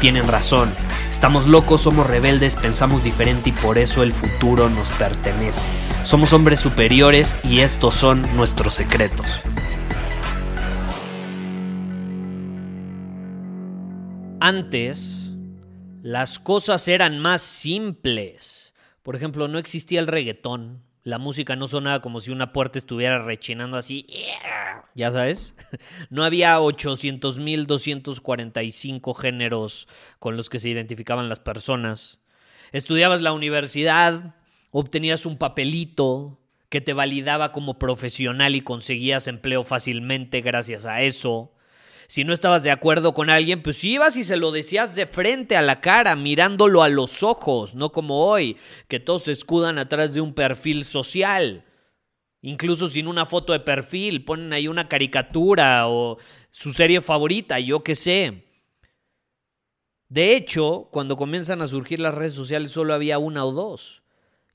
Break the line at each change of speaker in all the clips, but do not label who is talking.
tienen razón. Estamos locos, somos rebeldes, pensamos diferente y por eso el futuro nos pertenece. Somos hombres superiores y estos son nuestros secretos. Antes, las cosas eran más simples. Por ejemplo, no existía el reggaetón. La música no sonaba como si una puerta estuviera rechinando así. Ya sabes. No había 800.245 géneros con los que se identificaban las personas. Estudiabas la universidad, obtenías un papelito que te validaba como profesional y conseguías empleo fácilmente gracias a eso. Si no estabas de acuerdo con alguien, pues ibas y se lo decías de frente a la cara, mirándolo a los ojos, no como hoy, que todos se escudan atrás de un perfil social. Incluso sin una foto de perfil, ponen ahí una caricatura o su serie favorita, yo qué sé. De hecho, cuando comienzan a surgir las redes sociales solo había una o dos.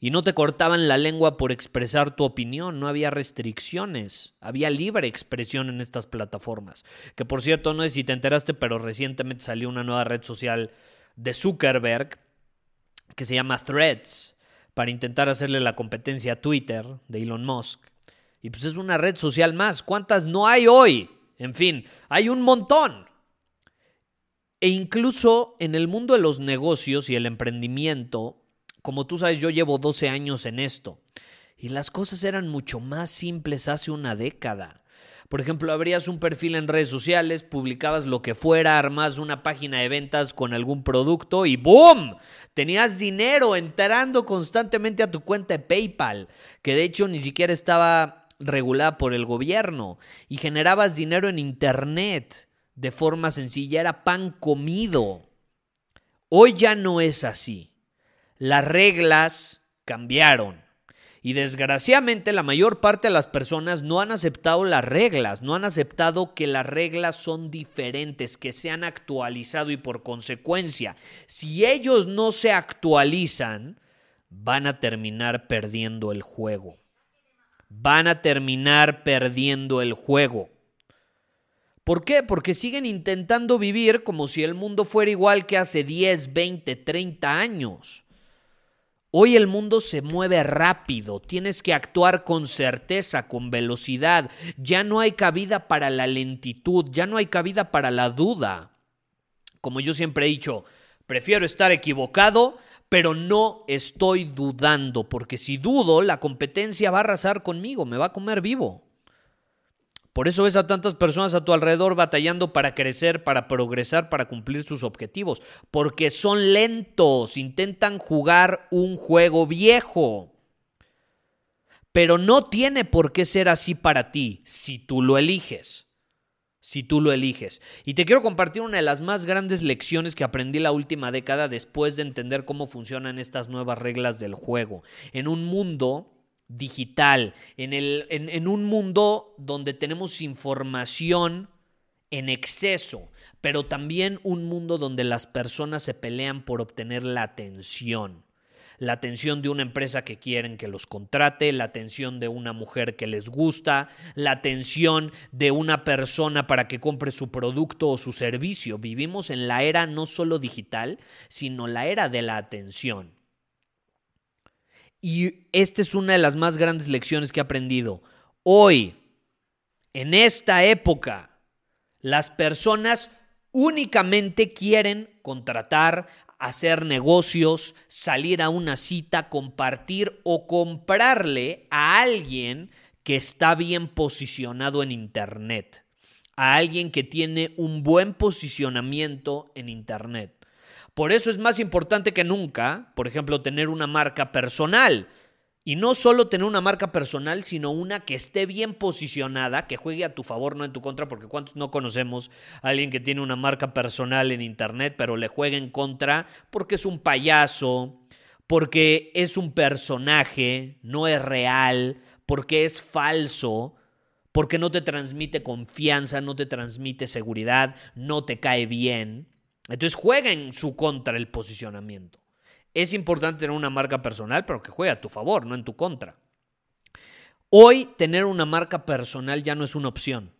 Y no te cortaban la lengua por expresar tu opinión, no había restricciones, había libre expresión en estas plataformas. Que por cierto, no sé si te enteraste, pero recientemente salió una nueva red social de Zuckerberg que se llama Threads, para intentar hacerle la competencia a Twitter de Elon Musk. Y pues es una red social más. ¿Cuántas no hay hoy? En fin, hay un montón. E incluso en el mundo de los negocios y el emprendimiento, como tú sabes, yo llevo 12 años en esto. Y las cosas eran mucho más simples hace una década. Por ejemplo, abrías un perfil en redes sociales, publicabas lo que fuera, armas una página de ventas con algún producto y ¡boom! Tenías dinero entrando constantemente a tu cuenta de PayPal, que de hecho ni siquiera estaba regulada por el gobierno, y generabas dinero en Internet de forma sencilla, era pan comido. Hoy ya no es así las reglas cambiaron. Y desgraciadamente la mayor parte de las personas no han aceptado las reglas, no han aceptado que las reglas son diferentes, que se han actualizado y por consecuencia, si ellos no se actualizan, van a terminar perdiendo el juego. Van a terminar perdiendo el juego. ¿Por qué? Porque siguen intentando vivir como si el mundo fuera igual que hace 10, 20, 30 años. Hoy el mundo se mueve rápido, tienes que actuar con certeza, con velocidad. Ya no hay cabida para la lentitud, ya no hay cabida para la duda. Como yo siempre he dicho, prefiero estar equivocado, pero no estoy dudando, porque si dudo, la competencia va a arrasar conmigo, me va a comer vivo. Por eso ves a tantas personas a tu alrededor batallando para crecer, para progresar, para cumplir sus objetivos. Porque son lentos, intentan jugar un juego viejo. Pero no tiene por qué ser así para ti si tú lo eliges. Si tú lo eliges. Y te quiero compartir una de las más grandes lecciones que aprendí la última década después de entender cómo funcionan estas nuevas reglas del juego. En un mundo digital, en, el, en, un mundo donde tenemos información en exceso, pero también un mundo donde las personas se pelean por obtener la atención. La atención de una empresa que quieren que los contrate, la atención de una mujer que les gusta, la atención de una persona para que compre su producto o su servicio. Vivimos en la era no solo digital, sino la era de la atención. Y esta es una de las más grandes lecciones que he aprendido. Hoy, en esta época, las personas únicamente quieren contratar, hacer negocios, salir a una cita, compartir o comprarle a alguien que está bien posicionado en Internet, a alguien que tiene un buen posicionamiento en Internet. Por eso es más importante que nunca, por ejemplo, tener una marca personal. Y no solo tener una marca personal, sino una que esté bien posicionada, que juegue a tu favor, no en tu contra, porque cuántos no conocemos a alguien que tiene una marca personal en Internet, pero le juega en contra porque es un payaso, porque es un personaje, no es real, porque es falso, porque no te transmite confianza, no te transmite seguridad, no te cae bien. Entonces juega en su contra el posicionamiento. Es importante tener una marca personal, pero que juegue a tu favor, no en tu contra. Hoy tener una marca personal ya no es una opción,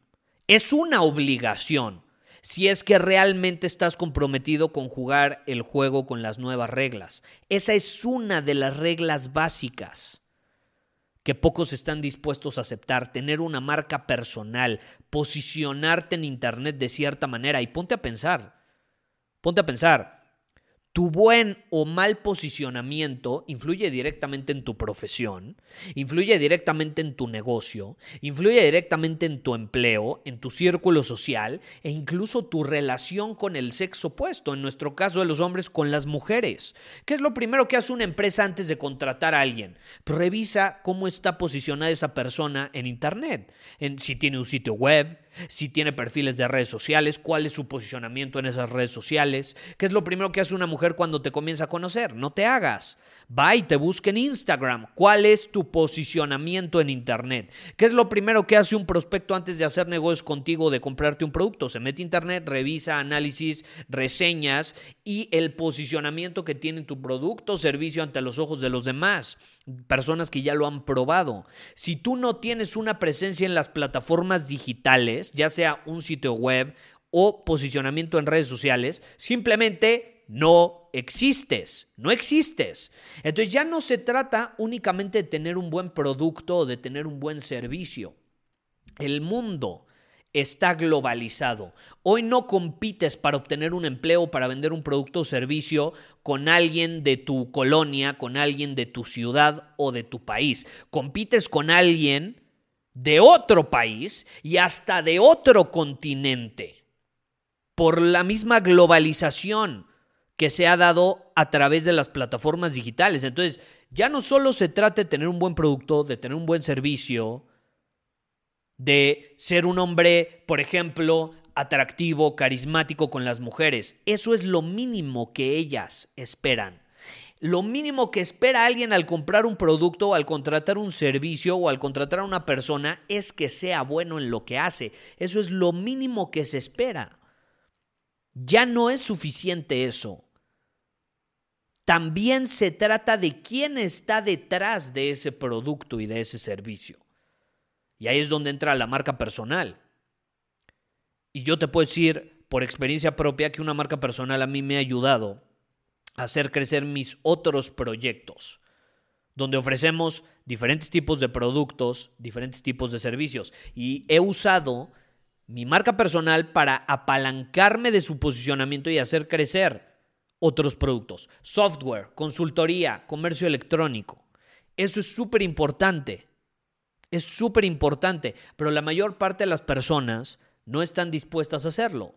es una obligación. Si es que realmente estás comprometido con jugar el juego con las nuevas reglas. Esa es una de las reglas básicas que pocos están dispuestos a aceptar, tener una marca personal, posicionarte en Internet de cierta manera. Y ponte a pensar, ponte a pensar, tu buen o mal posicionamiento influye directamente en tu profesión, influye directamente en tu negocio, influye directamente en tu empleo, en tu círculo social e incluso tu relación con el sexo opuesto, en nuestro caso de los hombres con las mujeres. ¿Qué es lo primero que hace una empresa antes de contratar a alguien? Revisa cómo está posicionada esa persona en Internet, si tiene un sitio web, si tiene perfiles de redes sociales, cuál es su posicionamiento en esas redes sociales, qué es lo primero que hace una mujer cuando te comienza a conocer, no te hagas. Va y te busca en Instagram. ¿Cuál es tu posicionamiento en Internet? ¿Qué es lo primero que hace un prospecto antes de hacer negocios contigo, de comprarte un producto? Se mete a Internet, revisa análisis, reseñas y el posicionamiento que tiene tu producto o servicio ante los ojos de los demás. Personas que ya lo han probado. Si tú no tienes una presencia en las plataformas digitales, ya sea un sitio web o posicionamiento en redes sociales, simplemente no existes, no existes. Entonces ya no se trata únicamente de tener un buen producto o de tener un buen servicio. El mundo está globalizado. Hoy no compites para obtener un empleo, para vender un producto o servicio con alguien de tu colonia, con alguien de tu ciudad o de tu país. Compites con alguien de otro país y hasta de otro continente por la misma globalización que se ha dado a través de las plataformas digitales. Entonces, ya no solo se trata de tener un buen producto, de tener un buen servicio, de ser un hombre, por ejemplo, atractivo, carismático con las mujeres. Eso es lo mínimo que ellas esperan. Lo mínimo que espera alguien al comprar un producto, al contratar un servicio o al contratar a una persona es que sea bueno en lo que hace. Eso es lo mínimo que se espera. Ya no es suficiente eso también se trata de quién está detrás de ese producto y de ese servicio. Y ahí es donde entra la marca personal. Y yo te puedo decir por experiencia propia que una marca personal a mí me ha ayudado a hacer crecer mis otros proyectos, donde ofrecemos diferentes tipos de productos, diferentes tipos de servicios. Y he usado mi marca personal para apalancarme de su posicionamiento y hacer crecer otros productos. Software, consultoría, comercio electrónico. Eso es súper importante. Es súper importante, pero la mayor parte de las personas no están dispuestas a hacerlo.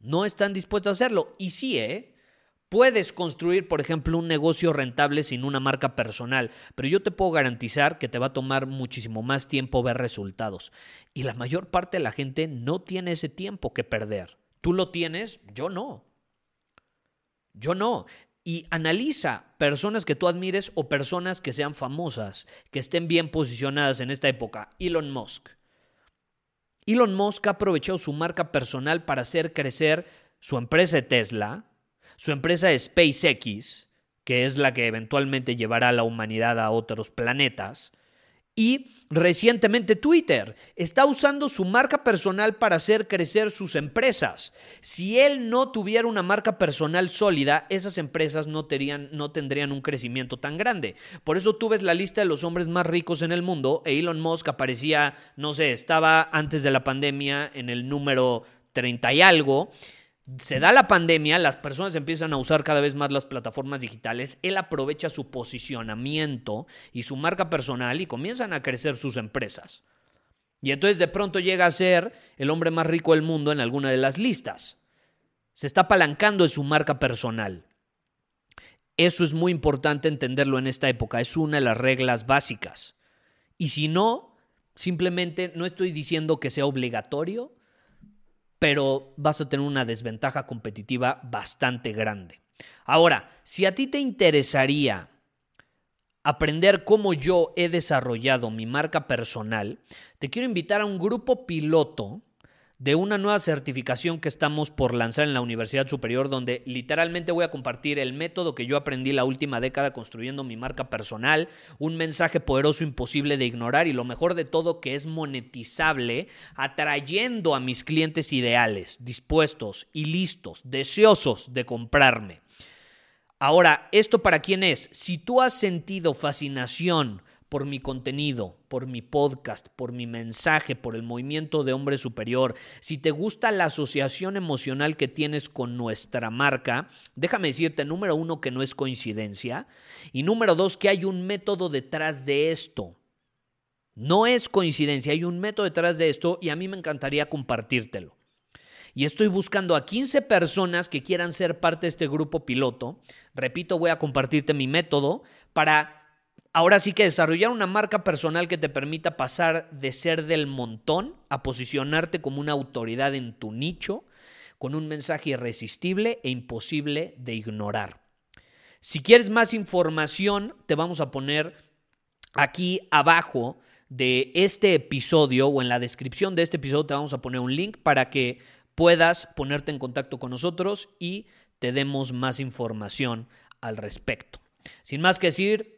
No están dispuestas a hacerlo. Y sí, ¿eh? Puedes construir, por ejemplo, un negocio rentable sin una marca personal, pero yo te puedo garantizar que te va a tomar muchísimo más tiempo ver resultados. Y la mayor parte de la gente no tiene ese tiempo que perder. Tú lo tienes, yo no. Yo no. Y analiza personas que tú admires o personas que sean famosas, que estén bien posicionadas en esta época. Elon Musk. Elon Musk ha aprovechado su marca personal para hacer crecer su empresa de Tesla, su empresa de SpaceX, que es la que eventualmente llevará a la humanidad a otros planetas, y recientemente Twitter está usando su marca personal para hacer crecer sus empresas. Si él no tuviera una marca personal sólida, esas empresas no, no tendrían un crecimiento tan grande. Por eso tú ves la lista de los hombres más ricos en el mundo. Elon Musk aparecía, no sé, estaba antes de la pandemia en el número 30 y algo se da la pandemia, las personas empiezan a usar cada vez más las plataformas digitales, él aprovecha su posicionamiento y su marca personal y comienzan a crecer sus empresas. Y entonces de pronto llega a ser el hombre más rico del mundo en alguna de las listas. Se está apalancando en su marca personal. Eso es muy importante entenderlo en esta época. Es una de las reglas básicas. Y si no, simplemente no estoy diciendo que sea obligatorio, pero vas a tener una desventaja competitiva bastante grande. Ahora, si a ti te interesaría aprender cómo yo he desarrollado mi marca personal, te quiero invitar a un grupo piloto de una nueva certificación que estamos por lanzar en la Universidad Superior, donde literalmente voy a compartir el método que yo aprendí la última década construyendo mi marca personal, un mensaje poderoso imposible de ignorar y lo mejor de todo que es monetizable, atrayendo a mis clientes ideales, dispuestos y listos, deseosos de comprarme. Ahora, ¿esto para quién es? Si tú has sentido fascinación por mi contenido, por mi podcast, por mi mensaje, por el movimiento de hombre superior, si te gusta la asociación emocional que tienes con nuestra marca, déjame decirte, número uno, que no es coincidencia, y número dos, que hay un método detrás de esto. No es coincidencia, hay un método detrás de esto y a mí me encantaría compartírtelo. Y estoy buscando a 15 personas que quieran ser parte de este grupo piloto. Repito, voy a compartirte mi método para Ahora sí que desarrollar una marca personal que te permita pasar de ser del montón a posicionarte como una autoridad en tu nicho, con un mensaje irresistible e imposible de ignorar. Si quieres más información, te vamos a poner aquí abajo de este episodio o en la descripción de este episodio te vamos a poner un link para que puedas ponerte en contacto con nosotros y te demos más información al respecto. Sin más que decir,